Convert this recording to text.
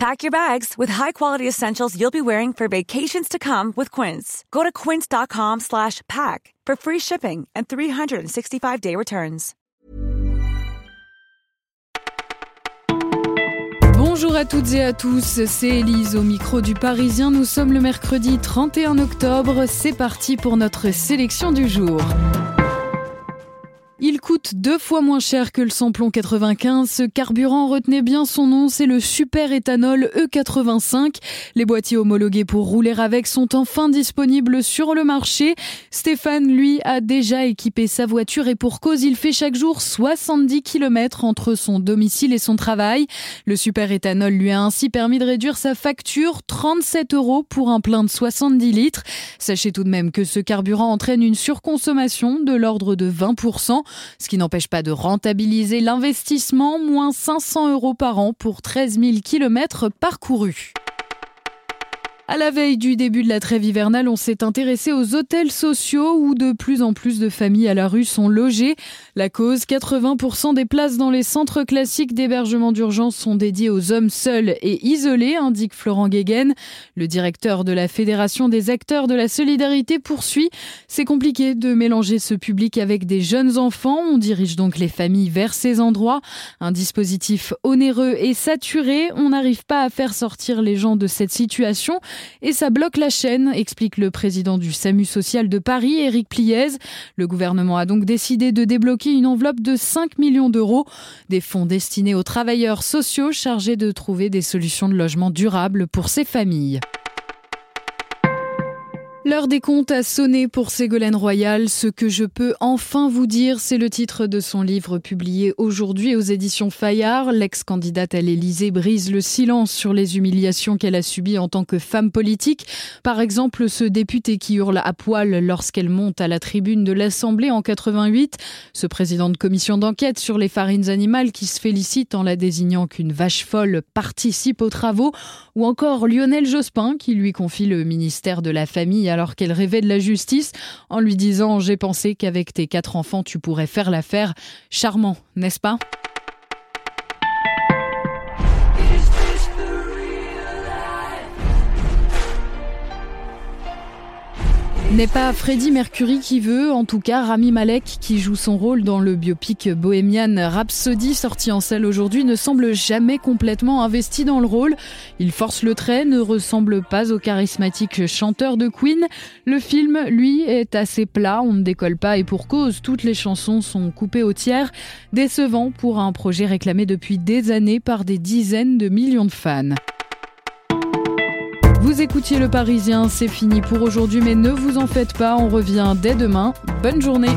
Pack your bags with high-quality essentials you'll be wearing for vacations to come with Quince. Go to quince.com slash pack for free shipping and 365-day returns. Bonjour à toutes et à tous, c'est Elise au micro du Parisien. Nous sommes le mercredi 31 octobre. C'est parti pour notre sélection du jour. Il coûte deux fois moins cher que le samplon 95. Ce carburant, retenez bien son nom, c'est le super éthanol E85. Les boîtiers homologués pour rouler avec sont enfin disponibles sur le marché. Stéphane, lui, a déjà équipé sa voiture et pour cause, il fait chaque jour 70 km entre son domicile et son travail. Le super éthanol lui a ainsi permis de réduire sa facture 37 euros pour un plein de 70 litres. Sachez tout de même que ce carburant entraîne une surconsommation de l'ordre de 20% ce qui n'empêche pas de rentabiliser l'investissement, moins 500 euros par an pour 13 000 km parcourus. À la veille du début de la trêve hivernale, on s'est intéressé aux hôtels sociaux où de plus en plus de familles à la rue sont logées. La cause, 80% des places dans les centres classiques d'hébergement d'urgence sont dédiées aux hommes seuls et isolés, indique Florent Guéguen. Le directeur de la Fédération des acteurs de la solidarité poursuit. C'est compliqué de mélanger ce public avec des jeunes enfants. On dirige donc les familles vers ces endroits. Un dispositif onéreux et saturé. On n'arrive pas à faire sortir les gens de cette situation et ça bloque la chaîne, explique le président du SAMU social de Paris, Éric Pliez. Le gouvernement a donc décidé de débloquer une enveloppe de 5 millions d'euros, des fonds destinés aux travailleurs sociaux chargés de trouver des solutions de logement durables pour ces familles. L'heure des comptes a sonné pour Ségolène Royal. Ce que je peux enfin vous dire, c'est le titre de son livre publié aujourd'hui aux éditions Fayard. L'ex-candidate à l'Élysée brise le silence sur les humiliations qu'elle a subies en tant que femme politique. Par exemple, ce député qui hurle à poil lorsqu'elle monte à la tribune de l'Assemblée en 88. Ce président de commission d'enquête sur les farines animales qui se félicite en la désignant qu'une vache folle participe aux travaux. Ou encore Lionel Jospin qui lui confie le ministère de la Famille alors qu'elle rêvait de la justice en lui disant J'ai pensé qu'avec tes quatre enfants tu pourrais faire l'affaire. Charmant, n'est-ce pas? N'est pas Freddie Mercury qui veut, en tout cas Rami Malek qui joue son rôle dans le biopic Bohemian Rhapsody sorti en salle aujourd'hui ne semble jamais complètement investi dans le rôle. Il force le trait, ne ressemble pas au charismatique chanteur de Queen. Le film, lui, est assez plat, on ne décolle pas et pour cause, toutes les chansons sont coupées au tiers, décevant pour un projet réclamé depuis des années par des dizaines de millions de fans. Vous écoutiez Le Parisien, c'est fini pour aujourd'hui, mais ne vous en faites pas, on revient dès demain. Bonne journée